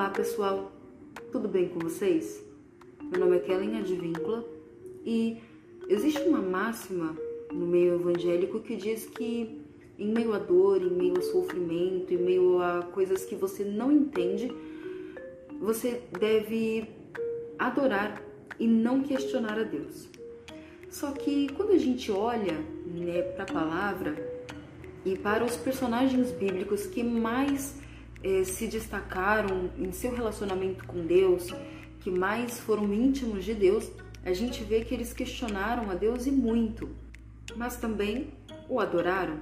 Olá pessoal, tudo bem com vocês? Meu nome é Kellen Advíncula e existe uma máxima no meio evangélico que diz que em meio à dor, em meio a sofrimento, em meio a coisas que você não entende, você deve adorar e não questionar a Deus. Só que quando a gente olha né, para a palavra e para os personagens bíblicos que mais eh, se destacaram em seu relacionamento com Deus, que mais foram íntimos de Deus, a gente vê que eles questionaram a Deus e muito, mas também o adoraram.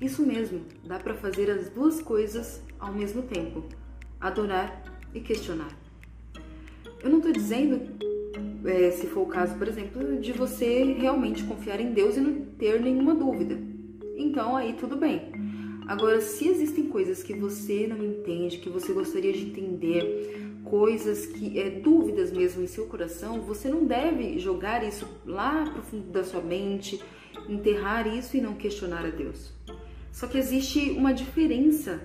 Isso mesmo, dá para fazer as duas coisas ao mesmo tempo: adorar e questionar. Eu não estou dizendo, é, se for o caso, por exemplo, de você realmente confiar em Deus e não ter nenhuma dúvida. Então aí tudo bem. Agora, se existem coisas que você não entende, que você gostaria de entender, coisas que é dúvidas mesmo em seu coração, você não deve jogar isso lá pro fundo da sua mente, enterrar isso e não questionar a Deus. Só que existe uma diferença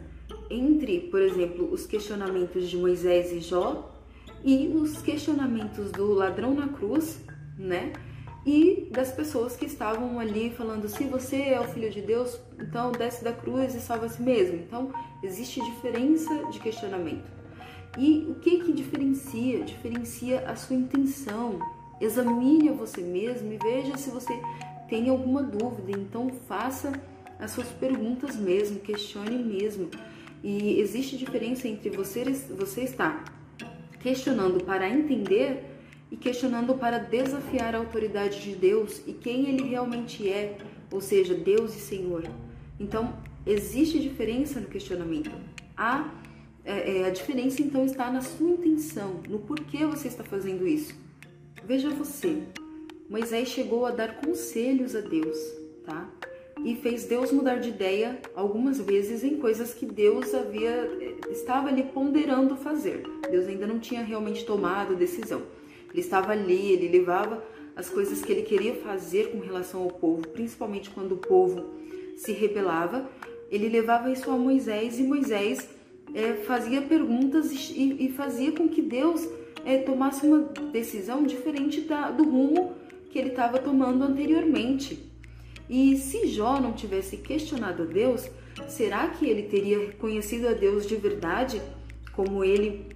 entre, por exemplo, os questionamentos de Moisés e Jó e os questionamentos do ladrão na cruz, né? E das pessoas que estavam ali falando: se você é o filho de Deus, então desce da cruz e salva a si mesmo. Então existe diferença de questionamento. E o que que diferencia? Diferencia a sua intenção. Examine a você mesmo e veja se você tem alguma dúvida. Então faça as suas perguntas mesmo, questione mesmo. E existe diferença entre você, você estar questionando para entender e questionando para desafiar a autoridade de Deus e quem ele realmente é, ou seja, Deus e Senhor. Então, existe diferença no questionamento. A, é, é, a diferença então está na sua intenção, no porquê você está fazendo isso. Veja você, Moisés chegou a dar conselhos a Deus, tá? E fez Deus mudar de ideia algumas vezes em coisas que Deus havia estava ali ponderando fazer. Deus ainda não tinha realmente tomado decisão. Ele estava ali, ele levava as coisas que ele queria fazer com relação ao povo, principalmente quando o povo se rebelava. Ele levava isso a Moisés e Moisés é, fazia perguntas e, e, fazia com que Deus é, tomasse uma decisão diferente da, do rumo que ele estava tomando anteriormente. E se Jó não tivesse questionado a Deus, será que ele teria reconhecido a Deus de verdade, como ele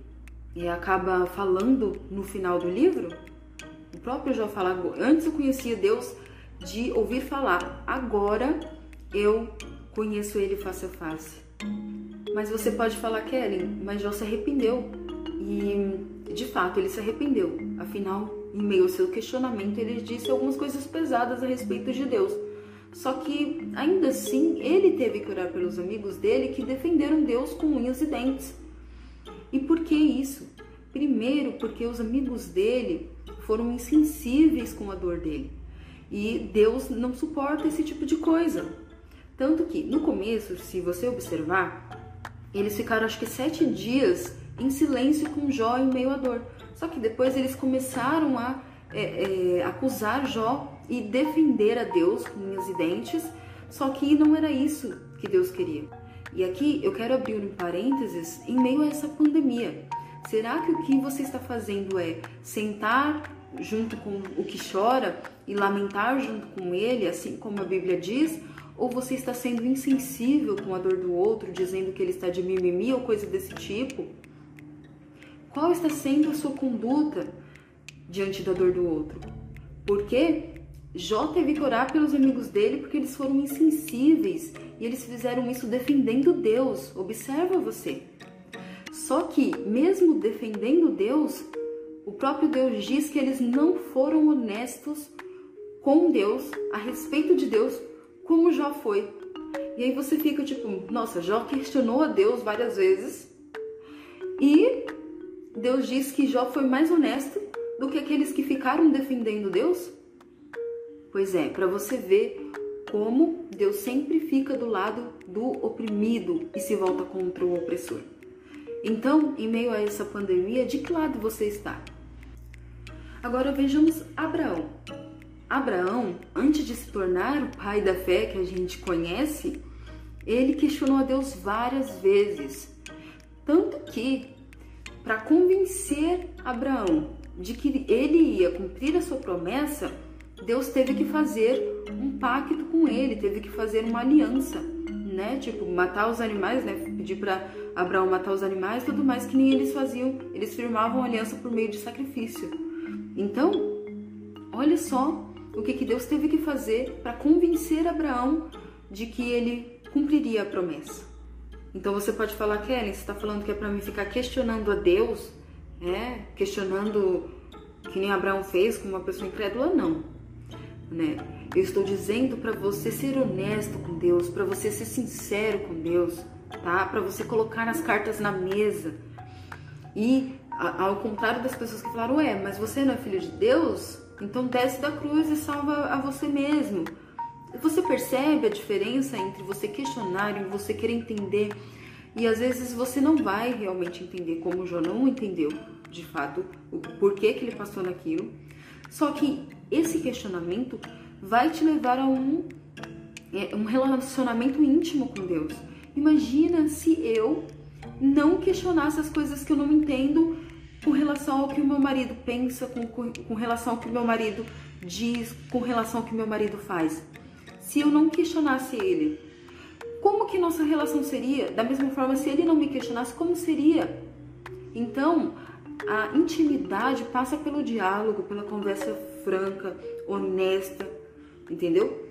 e acaba falando no final do livro, o próprio Jó fala: Antes eu conhecia Deus de ouvir falar, agora eu conheço ele face a face. Mas você pode falar, Kellen, mas Jó se arrependeu. E de fato ele se arrependeu. Afinal, em meio ao seu questionamento, ele disse algumas coisas pesadas a respeito de Deus. Só que ainda assim ele teve que orar pelos amigos dele que defenderam Deus com unhas e dentes. E por que isso? Primeiro, porque os amigos dele foram insensíveis com a dor dele. E Deus não suporta esse tipo de coisa. Tanto que, no começo, se você observar, eles ficaram acho que sete dias em silêncio com Jó em meio à dor. Só que depois eles começaram a é, é, acusar Jó e defender a Deus com unhas e dentes. Só que não era isso que Deus queria. E aqui eu quero abrir um parênteses em meio a essa pandemia. Será que o que você está fazendo é sentar junto com o que chora e lamentar junto com ele, assim como a Bíblia diz? Ou você está sendo insensível com a dor do outro, dizendo que ele está de mimimi ou coisa desse tipo? Qual está sendo a sua conduta diante da dor do outro? Porque Jó teve que orar pelos amigos dele porque eles foram insensíveis e eles fizeram isso defendendo Deus. Observa você. Só que, mesmo defendendo Deus, o próprio Deus diz que eles não foram honestos com Deus, a respeito de Deus, como Jó foi. E aí você fica tipo, nossa, Jó questionou a Deus várias vezes e Deus diz que Jó foi mais honesto do que aqueles que ficaram defendendo Deus? Pois é, para você ver como Deus sempre fica do lado do oprimido e se volta contra o opressor. Então, em meio a essa pandemia, de que lado você está? Agora vejamos Abraão. Abraão, antes de se tornar o pai da fé que a gente conhece, ele questionou a Deus várias vezes. Tanto que para convencer Abraão de que ele ia cumprir a sua promessa, Deus teve que fazer um pacto com ele, teve que fazer uma aliança, né? Tipo, matar os animais, né? Pedir para Abraão matar os animais, tudo mais que nem eles faziam. Eles firmavam aliança por meio de sacrifício. Então, olha só o que, que Deus teve que fazer para convencer Abraão de que ele cumpriria a promessa. Então você pode falar, Kelly, você está falando que é para mim ficar questionando a Deus, né? questionando que nem Abraão fez com uma pessoa incrédula? Não. Né? Eu estou dizendo para você ser honesto com Deus, para você ser sincero com Deus, tá? Para você colocar as cartas na mesa. E ao contrário das pessoas que falaram, ué, mas você não é filho de Deus? Então desce da cruz e salva a você mesmo. Você percebe a diferença entre você questionar e você querer entender? E às vezes você não vai realmente entender, como Jó não entendeu de fato o porquê que ele passou naquilo. Só que esse questionamento vai te levar a um, é, um relacionamento íntimo com Deus. Imagina se eu não questionasse as coisas que eu não entendo com relação ao que o meu marido pensa, com, com, com relação ao que o meu marido diz, com relação ao que o meu marido faz. Se eu não questionasse ele, como que nossa relação seria? Da mesma forma, se ele não me questionasse, como seria? Então, a intimidade passa pelo diálogo, pela conversa franca, honesta, entendeu?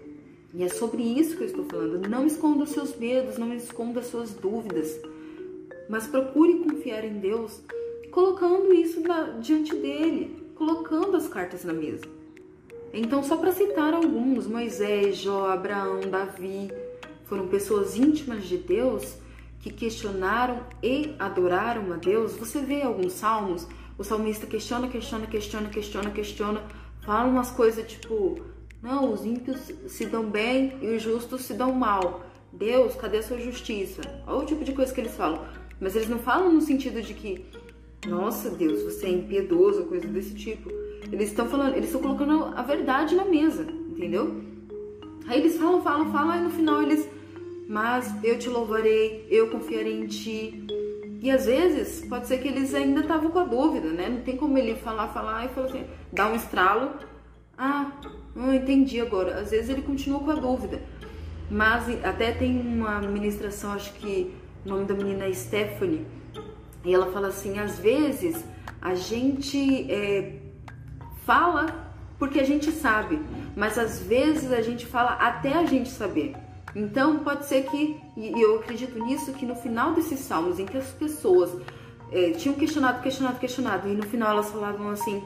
E é sobre isso que eu estou falando. Não esconda os seus medos, não esconda as suas dúvidas, mas procure confiar em Deus colocando isso na, diante dele, colocando as cartas na mesa. Então, só para citar alguns, Moisés, Jó, Abraão, Davi, foram pessoas íntimas de Deus que questionaram e adoraram a Deus. Você vê alguns salmos, o salmista questiona, questiona, questiona, questiona, questiona, fala umas coisas tipo: não, os ímpios se dão bem e os justos se dão mal. Deus, cadê a sua justiça? Olha o tipo de coisa que eles falam. Mas eles não falam no sentido de que nossa Deus, você é impiedoso, coisa desse tipo. Eles estão falando, eles estão colocando a verdade na mesa, entendeu? Aí eles falam, falam, falam, e no final eles, mas eu te louvarei, eu confiarei em ti. E às vezes pode ser que eles ainda estavam com a dúvida, né? Não tem como ele falar, falar e falar assim, dar um estralo. Ah, não entendi agora. Às vezes ele continua com a dúvida. Mas até tem uma ministração, acho que o nome da menina é Stephanie e ela fala assim: às vezes a gente é, fala porque a gente sabe, mas às vezes a gente fala até a gente saber. Então pode ser que, e eu acredito nisso, que no final desses salmos em que as pessoas é, tinham questionado, questionado, questionado, e no final elas falavam assim,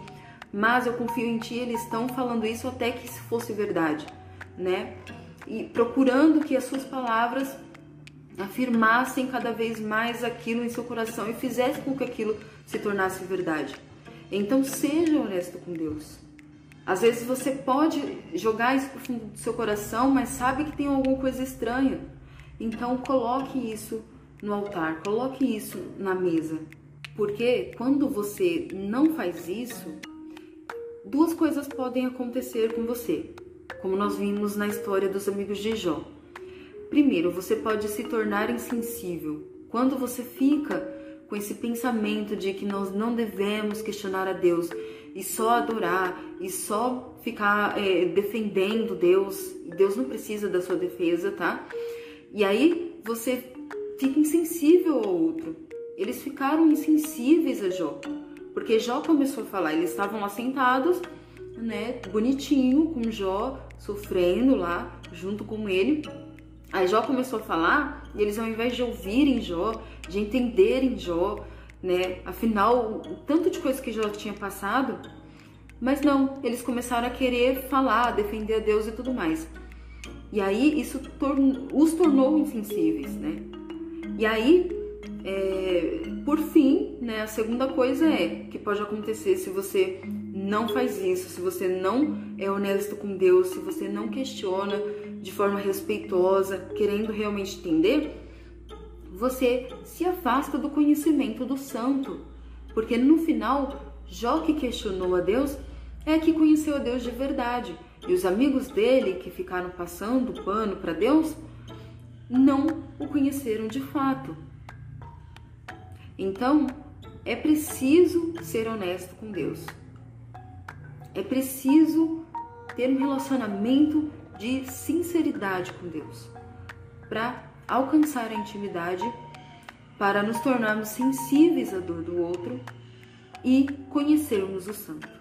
mas eu confio em ti, eles estão falando isso até que se fosse verdade, né? E procurando que as suas palavras afirmassem cada vez mais aquilo em seu coração e fizessem com que aquilo se tornasse verdade. Então seja honesto com Deus. Às vezes você pode jogar isso pro fundo do seu coração, mas sabe que tem alguma coisa estranha. Então coloque isso no altar, coloque isso na mesa. Porque quando você não faz isso, duas coisas podem acontecer com você, como nós vimos na história dos amigos de Jó. Primeiro, você pode se tornar insensível. Quando você fica com esse pensamento de que nós não devemos questionar a Deus e só adorar e só ficar é, defendendo Deus, Deus não precisa da sua defesa, tá? E aí você fica insensível ao outro. Eles ficaram insensíveis a Jó, porque Jó começou a falar. Eles estavam lá sentados, né, bonitinho, com Jó sofrendo lá junto com ele. Aí Jó começou a falar e eles, ao invés de ouvirem Jó, de entenderem Jó, né? Afinal, o tanto de coisa que Jó tinha passado, mas não, eles começaram a querer falar, defender a Deus e tudo mais. E aí isso os tornou insensíveis, né? E aí, é, por fim, né, a segunda coisa é que pode acontecer se você não faz isso, se você não é honesto com Deus, se você não questiona de forma respeitosa, querendo realmente entender, você se afasta do conhecimento do santo. Porque no final, Jó que questionou a Deus é que conheceu a Deus de verdade. E os amigos dele que ficaram passando pano para Deus não o conheceram de fato. Então, é preciso ser honesto com Deus. É preciso ter um relacionamento de sinceridade com Deus para alcançar a intimidade, para nos tornarmos sensíveis à dor do outro e conhecermos o Santo.